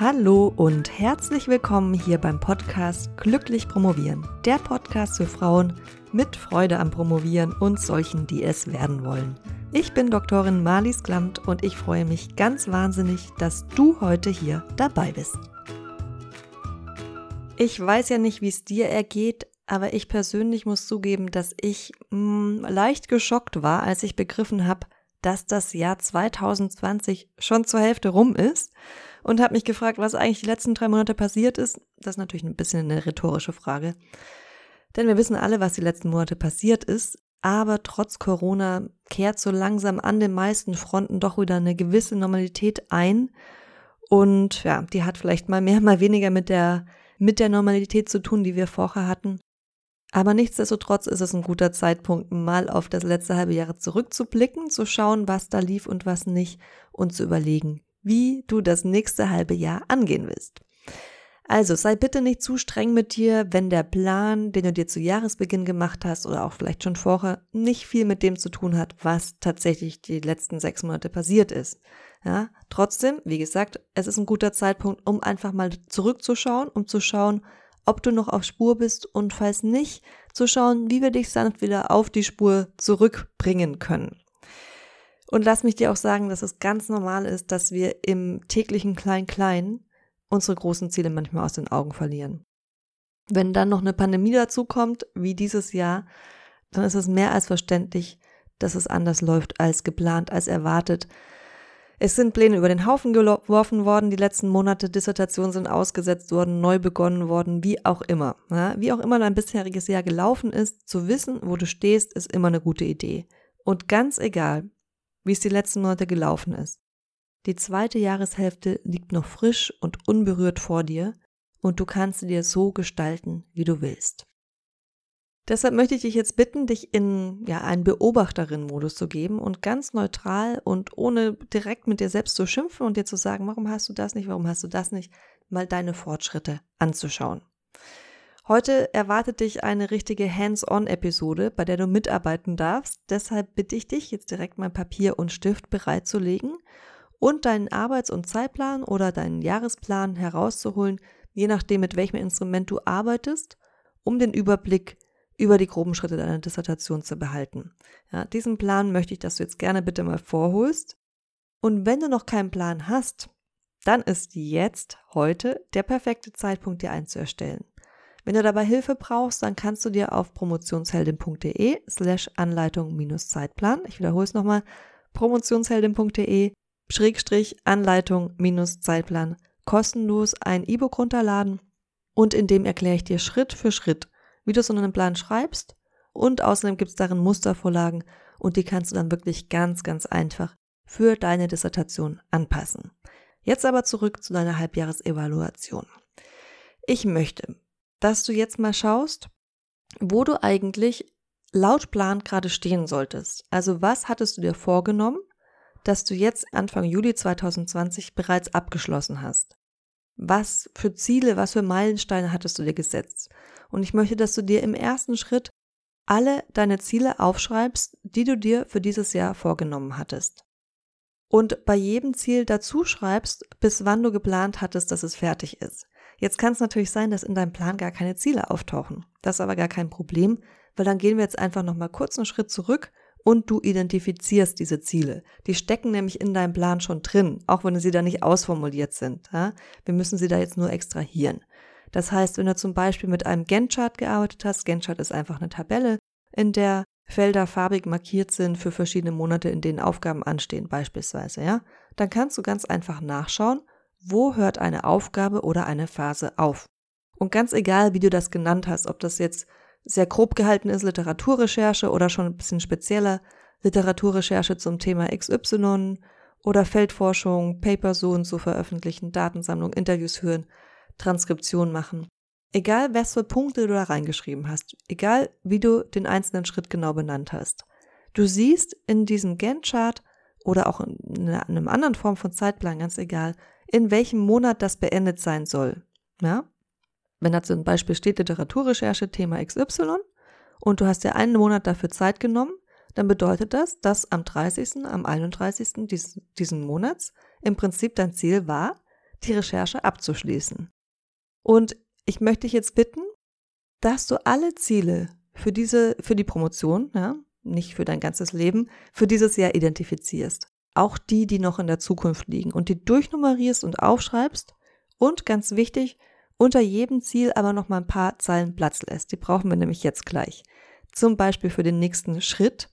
Hallo und herzlich willkommen hier beim Podcast Glücklich Promovieren. Der Podcast für Frauen mit Freude am Promovieren und solchen, die es werden wollen. Ich bin Doktorin Marlies Klamt und ich freue mich ganz wahnsinnig, dass du heute hier dabei bist. Ich weiß ja nicht, wie es dir ergeht, aber ich persönlich muss zugeben, dass ich mh, mm, leicht geschockt war, als ich begriffen habe, dass das Jahr 2020 schon zur Hälfte rum ist und habe mich gefragt, was eigentlich die letzten drei Monate passiert ist. Das ist natürlich ein bisschen eine rhetorische Frage. Denn wir wissen alle, was die letzten Monate passiert ist. Aber trotz Corona kehrt so langsam an den meisten Fronten doch wieder eine gewisse Normalität ein. Und ja, die hat vielleicht mal mehr, mal weniger mit der, mit der Normalität zu tun, die wir vorher hatten. Aber nichtsdestotrotz ist es ein guter Zeitpunkt, mal auf das letzte halbe Jahr zurückzublicken, zu schauen, was da lief und was nicht und zu überlegen, wie du das nächste halbe Jahr angehen willst. Also sei bitte nicht zu streng mit dir, wenn der Plan, den du dir zu Jahresbeginn gemacht hast oder auch vielleicht schon vorher, nicht viel mit dem zu tun hat, was tatsächlich die letzten sechs Monate passiert ist. Ja, trotzdem, wie gesagt, es ist ein guter Zeitpunkt, um einfach mal zurückzuschauen, um zu schauen, ob du noch auf Spur bist und falls nicht, zu schauen, wie wir dich sanft wieder auf die Spur zurückbringen können. Und lass mich dir auch sagen, dass es ganz normal ist, dass wir im täglichen Klein-Klein unsere großen Ziele manchmal aus den Augen verlieren. Wenn dann noch eine Pandemie dazukommt, wie dieses Jahr, dann ist es mehr als verständlich, dass es anders läuft als geplant, als erwartet. Es sind Pläne über den Haufen geworfen worden, die letzten Monate Dissertationen sind ausgesetzt worden, neu begonnen worden, wie auch immer. Ja, wie auch immer dein bisheriges Jahr gelaufen ist, zu wissen, wo du stehst, ist immer eine gute Idee. Und ganz egal, wie es die letzten Monate gelaufen ist. Die zweite Jahreshälfte liegt noch frisch und unberührt vor dir und du kannst sie dir so gestalten, wie du willst. Deshalb möchte ich dich jetzt bitten, dich in ja, einen Beobachterin-Modus zu geben und ganz neutral und ohne direkt mit dir selbst zu schimpfen und dir zu sagen, warum hast du das nicht, warum hast du das nicht, mal deine Fortschritte anzuschauen. Heute erwartet dich eine richtige Hands-on-Episode, bei der du mitarbeiten darfst. Deshalb bitte ich dich, jetzt direkt mal Papier und Stift bereitzulegen und deinen Arbeits- und Zeitplan oder deinen Jahresplan herauszuholen, je nachdem, mit welchem Instrument du arbeitest, um den Überblick über die groben Schritte deiner Dissertation zu behalten. Ja, diesen Plan möchte ich, dass du jetzt gerne bitte mal vorholst. Und wenn du noch keinen Plan hast, dann ist jetzt heute der perfekte Zeitpunkt, dir einen zu erstellen. Wenn du dabei Hilfe brauchst, dann kannst du dir auf promotionsheldin.de slash Anleitung minus Zeitplan, ich wiederhole es nochmal, promotionsheldin.de Schrägstrich Anleitung minus Zeitplan kostenlos ein E-Book runterladen und in dem erkläre ich dir Schritt für Schritt, wie du so einen Plan schreibst und außerdem gibt es darin Mustervorlagen und die kannst du dann wirklich ganz, ganz einfach für deine Dissertation anpassen. Jetzt aber zurück zu deiner Halbjahresevaluation. Ich möchte, dass du jetzt mal schaust, wo du eigentlich laut Plan gerade stehen solltest. Also was hattest du dir vorgenommen, dass du jetzt Anfang Juli 2020 bereits abgeschlossen hast? Was für Ziele, was für Meilensteine hattest du dir gesetzt? Und ich möchte, dass du dir im ersten Schritt alle deine Ziele aufschreibst, die du dir für dieses Jahr vorgenommen hattest. Und bei jedem Ziel dazu schreibst, bis wann du geplant hattest, dass es fertig ist. Jetzt kann es natürlich sein, dass in deinem Plan gar keine Ziele auftauchen. Das ist aber gar kein Problem, weil dann gehen wir jetzt einfach nochmal kurz einen Schritt zurück und du identifizierst diese Ziele. Die stecken nämlich in deinem Plan schon drin, auch wenn sie da nicht ausformuliert sind. Ja? Wir müssen sie da jetzt nur extrahieren. Das heißt, wenn du zum Beispiel mit einem Gantt-Chart gearbeitet hast, Gantt-Chart ist einfach eine Tabelle, in der Felder farbig markiert sind für verschiedene Monate, in denen Aufgaben anstehen, beispielsweise, ja, dann kannst du ganz einfach nachschauen, wo hört eine Aufgabe oder eine Phase auf. Und ganz egal, wie du das genannt hast, ob das jetzt sehr grob gehalten ist, Literaturrecherche oder schon ein bisschen spezieller Literaturrecherche zum Thema XY oder Feldforschung, Paper so und so veröffentlichen, Datensammlung, Interviews führen, Transkription machen. Egal, was für Punkte du da reingeschrieben hast, egal, wie du den einzelnen Schritt genau benannt hast. Du siehst in diesem Gantt-Chart oder auch in einer anderen Form von Zeitplan, ganz egal, in welchem Monat das beendet sein soll. Ja? Wenn da zum Beispiel steht Literaturrecherche Thema XY und du hast ja einen Monat dafür Zeit genommen, dann bedeutet das, dass am 30., am 31. Dies, diesen Monats im Prinzip dein Ziel war, die Recherche abzuschließen. Und ich möchte dich jetzt bitten, dass du alle Ziele für diese, für die Promotion, ja, nicht für dein ganzes Leben, für dieses Jahr identifizierst. Auch die, die noch in der Zukunft liegen und die durchnummerierst und aufschreibst und ganz wichtig, unter jedem Ziel aber noch mal ein paar Zeilen Platz lässt. Die brauchen wir nämlich jetzt gleich. Zum Beispiel für den nächsten Schritt,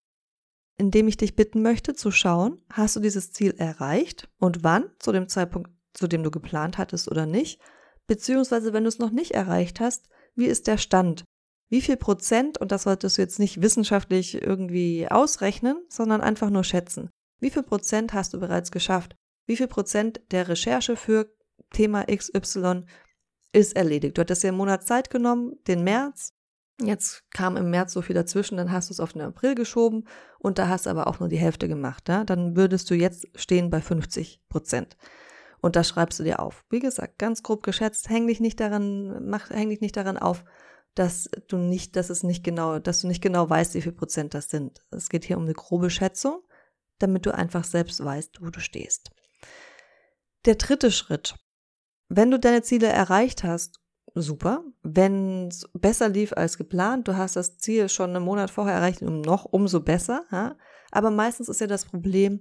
in dem ich dich bitten möchte zu schauen, hast du dieses Ziel erreicht und wann, zu dem Zeitpunkt, zu dem du geplant hattest oder nicht, beziehungsweise wenn du es noch nicht erreicht hast, wie ist der Stand? Wie viel Prozent, und das solltest du jetzt nicht wissenschaftlich irgendwie ausrechnen, sondern einfach nur schätzen. Wie viel Prozent hast du bereits geschafft? Wie viel Prozent der Recherche für Thema XY ist erledigt? Du hattest ja einen Monat Zeit genommen, den März. Jetzt kam im März so viel dazwischen, dann hast du es auf den April geschoben und da hast aber auch nur die Hälfte gemacht. Ja? Dann würdest du jetzt stehen bei 50 Prozent. Und das schreibst du dir auf. Wie gesagt, ganz grob geschätzt, häng dich nicht daran, mach, häng dich nicht daran auf, dass du nicht, dass es nicht genau, dass du nicht genau weißt, wie viel Prozent das sind. Es geht hier um eine grobe Schätzung, damit du einfach selbst weißt, wo du stehst. Der dritte Schritt. Wenn du deine Ziele erreicht hast, super. Wenn es besser lief als geplant, du hast das Ziel schon einen Monat vorher erreicht, noch umso besser. Ja? Aber meistens ist ja das Problem,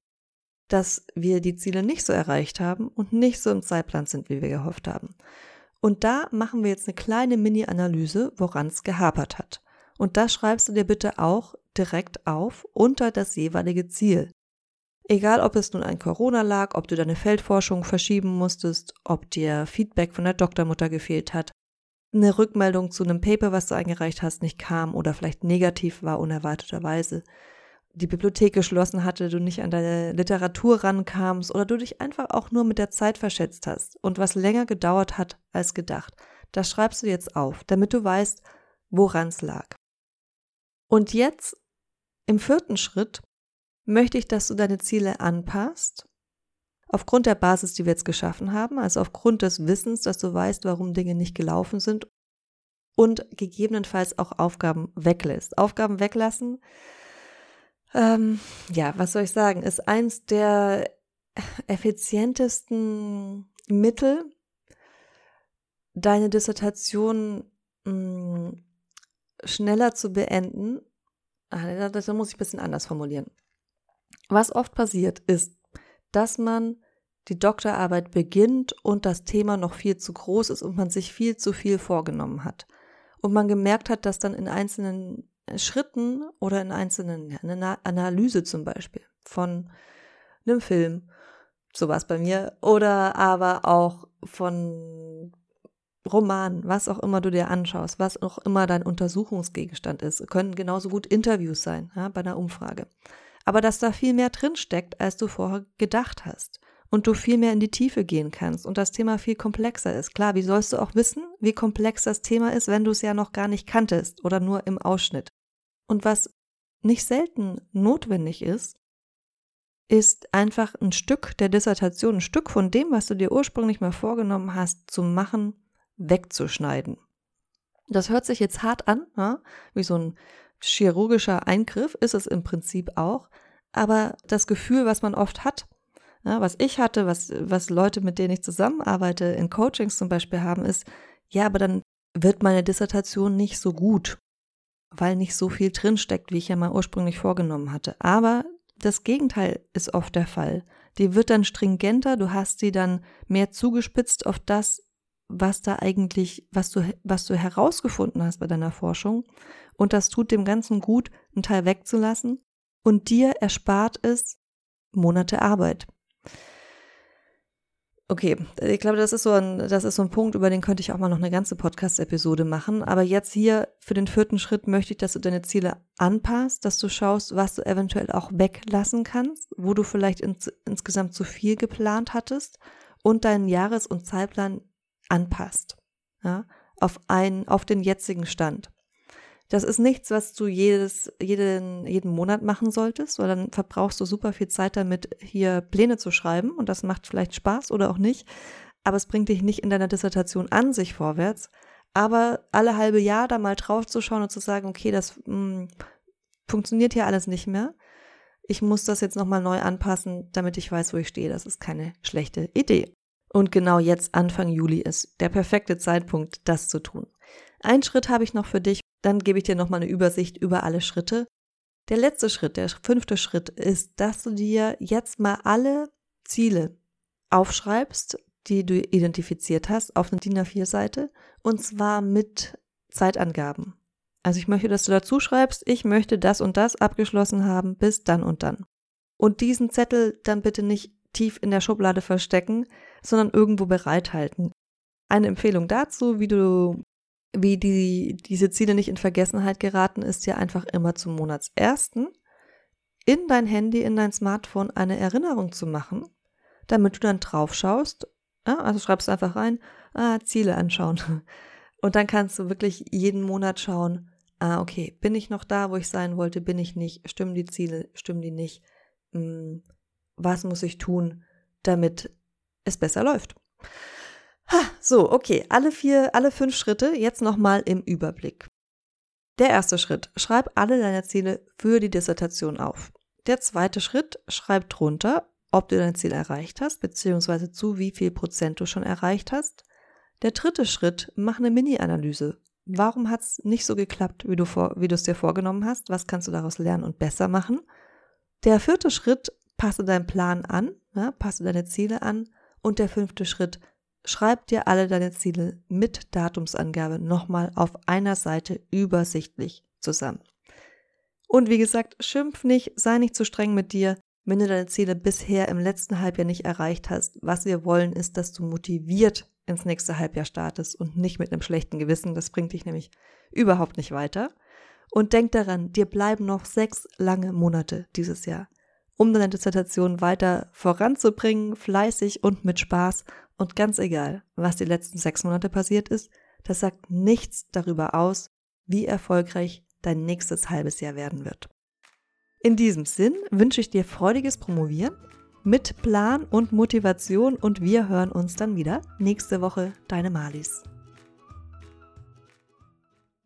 dass wir die Ziele nicht so erreicht haben und nicht so im Zeitplan sind, wie wir gehofft haben. Und da machen wir jetzt eine kleine Mini-Analyse, woran es gehapert hat. Und das schreibst du dir bitte auch direkt auf unter das jeweilige Ziel. Egal, ob es nun an Corona lag, ob du deine Feldforschung verschieben musstest, ob dir Feedback von der Doktormutter gefehlt hat, eine Rückmeldung zu einem Paper, was du eingereicht hast, nicht kam oder vielleicht negativ war unerwarteterweise, die Bibliothek geschlossen hatte, du nicht an deine Literatur rankamst oder du dich einfach auch nur mit der Zeit verschätzt hast und was länger gedauert hat als gedacht. Das schreibst du jetzt auf, damit du weißt, woran es lag. Und jetzt im vierten Schritt möchte ich, dass du deine Ziele anpasst. Aufgrund der Basis, die wir jetzt geschaffen haben, also aufgrund des Wissens, dass du weißt, warum Dinge nicht gelaufen sind und gegebenenfalls auch Aufgaben weglässt. Aufgaben weglassen ähm, ja, was soll ich sagen, ist eins der effizientesten Mittel, deine Dissertation mh, hm, schneller zu beenden. Ah, das muss ich ein bisschen anders formulieren. Was oft passiert ist, dass man die Doktorarbeit beginnt und das Thema noch viel zu groß ist und man sich viel zu viel vorgenommen hat. Und man gemerkt hat, dass dann in einzelnen Schritten oder in einzelnen, ja, eine Analyse zum Beispiel von einem Film, sowas bei mir, oder aber auch von Romanen, was auch immer du dir anschaust, was auch immer dein Untersuchungsgegenstand ist, können genauso gut Interviews sein, ja, bei einer Umfrage. Aber dass da viel mehr drinsteckt, als du vorher gedacht hast und du viel mehr in die Tiefe gehen kannst und das Thema viel komplexer ist. Klar, wie sollst du auch wissen, wie komplex das Thema ist, wenn du es ja noch gar nicht kanntest oder nur im Ausschnitt? Und was nicht selten notwendig ist, ist einfach ein Stück der Dissertation, ein Stück von dem, was du dir ursprünglich mal vorgenommen hast, zu machen, wegzuschneiden. Das hört sich jetzt hart an, wie so ein chirurgischer Eingriff ist es im Prinzip auch, aber das Gefühl, was man oft hat, ja, was ich hatte, was, was Leute, mit denen ich zusammenarbeite, in Coachings zum Beispiel haben, ist, ja, aber dann wird meine Dissertation nicht so gut, weil nicht so viel drinsteckt, wie ich ja mal ursprünglich vorgenommen hatte. Aber das Gegenteil ist oft der Fall. Die wird dann stringenter, du hast sie dann mehr zugespitzt auf das, was da eigentlich, was du, was du herausgefunden hast bei deiner Forschung. Und das tut dem Ganzen gut, einen Teil wegzulassen. Und dir erspart es Monate Arbeit. Okay, ich glaube, das ist so ein, das ist so ein Punkt, über den könnte ich auch mal noch eine ganze Podcast-Episode machen. Aber jetzt hier für den vierten Schritt möchte ich, dass du deine Ziele anpasst, dass du schaust, was du eventuell auch weglassen kannst, wo du vielleicht ins, insgesamt zu viel geplant hattest und deinen Jahres- und Zeitplan anpasst. Ja, auf einen, auf den jetzigen Stand. Das ist nichts, was du jedes, jeden, jeden Monat machen solltest, weil dann verbrauchst du super viel Zeit damit, hier Pläne zu schreiben und das macht vielleicht Spaß oder auch nicht, aber es bringt dich nicht in deiner Dissertation an sich vorwärts. Aber alle halbe Jahr da mal drauf zu schauen und zu sagen, okay, das mh, hm, funktioniert hier alles nicht mehr. Ich muss das jetzt nochmal neu anpassen, damit ich weiß, wo ich stehe. Das ist keine schlechte Idee. Und genau jetzt, Anfang Juli, ist der perfekte Zeitpunkt, das zu tun. Ein Schritt habe ich noch für dich, dann gebe ich dir nochmal eine Übersicht über alle Schritte. Der letzte Schritt, der fünfte Schritt ist, dass du dir jetzt mal alle Ziele aufschreibst, die du identifiziert hast, auf eine DIN A4-Seite und zwar mit Zeitangaben. Also ich möchte, dass du dazu schreibst, ich möchte das und das abgeschlossen haben bis dann und dann. Und diesen Zettel dann bitte nicht tief in der Schublade verstecken, sondern irgendwo bereithalten. Eine Empfehlung dazu, wie du, wie die, diese Ziele nicht in Vergessenheit geraten, ist ja einfach immer zum Monatsersten in dein Handy, in dein Smartphone eine Erinnerung zu machen, damit du dann drauf schaust. Ja, also schreibst einfach rein, ah, Ziele anschauen. Und dann kannst du wirklich jeden Monat schauen, ah, okay, bin ich noch da, wo ich sein wollte, bin ich nicht, stimmen die Ziele, stimmen die nicht, hm, was muss ich tun, damit es besser läuft. Ha, so, okay, alle vier, alle fünf Schritte jetzt nochmal im Überblick. Der erste Schritt, schreib alle deine Ziele für die Dissertation auf. Der zweite Schritt, schreib drunter, ob du dein Ziel erreicht hast, beziehungsweise zu wie viel Prozent du schon erreicht hast. Der dritte Schritt, mach eine Mini-Analyse. Warum hat es nicht so geklappt, wie du, es dir vorgenommen hast? Was kannst du daraus lernen und besser machen? Der vierte Schritt, passe deinen Plan an, ja, passe deine Ziele an. Und der fünfte Schritt, schreib dir alle deine Ziele mit Datumsangabe nochmal auf einer Seite übersichtlich zusammen. Und wie gesagt, schimpf nicht, sei nicht zu streng mit dir, wenn du deine Ziele bisher im letzten Halbjahr nicht erreicht hast. Was wir wollen, ist, dass du motiviert ins nächste Halbjahr startest und nicht mit einem schlechten Gewissen. Das bringt dich nämlich überhaupt nicht weiter. Und denk daran, dir bleiben noch sechs lange Monate dieses Jahr, um deine Dissertation weiter voranzubringen, fleißig und mit Spaß. Und ganz egal, was die letzten sechs Monate passiert ist, das sagt nichts darüber aus, wie erfolgreich dein nächstes halbes Jahr werden wird. In diesem Sinn wünsche ich dir freudiges Promovieren mit Plan und Motivation und wir hören uns dann wieder nächste Woche. Deine Malis.